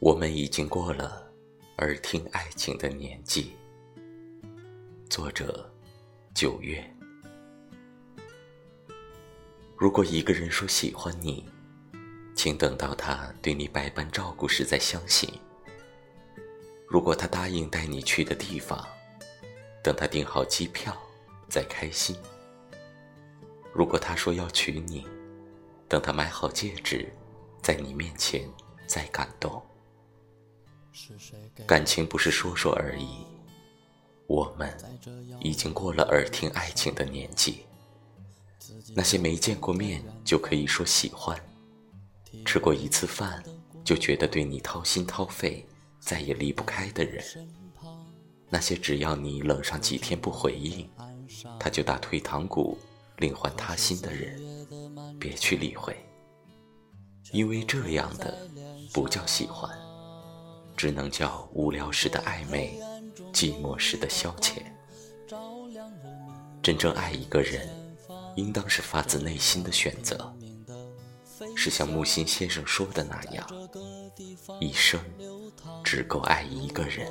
我们已经过了耳听爱情的年纪。作者：九月。如果一个人说喜欢你，请等到他对你百般照顾时再相信；如果他答应带你去的地方，等他订好机票再开心；如果他说要娶你，等他买好戒指，在你面前再感动。感情不是说说而已，我们已经过了耳听爱情的年纪。那些没见过面就可以说喜欢，吃过一次饭就觉得对你掏心掏肺，再也离不开的人；那些只要你冷上几天不回应，他就打退堂鼓另换他心的人，别去理会，因为这样的不叫喜欢。只能叫无聊时的暧昧，寂寞时的消遣。真正爱一个人，应当是发自内心的选择，是像木心先生说的那样，一生只够爱一个人。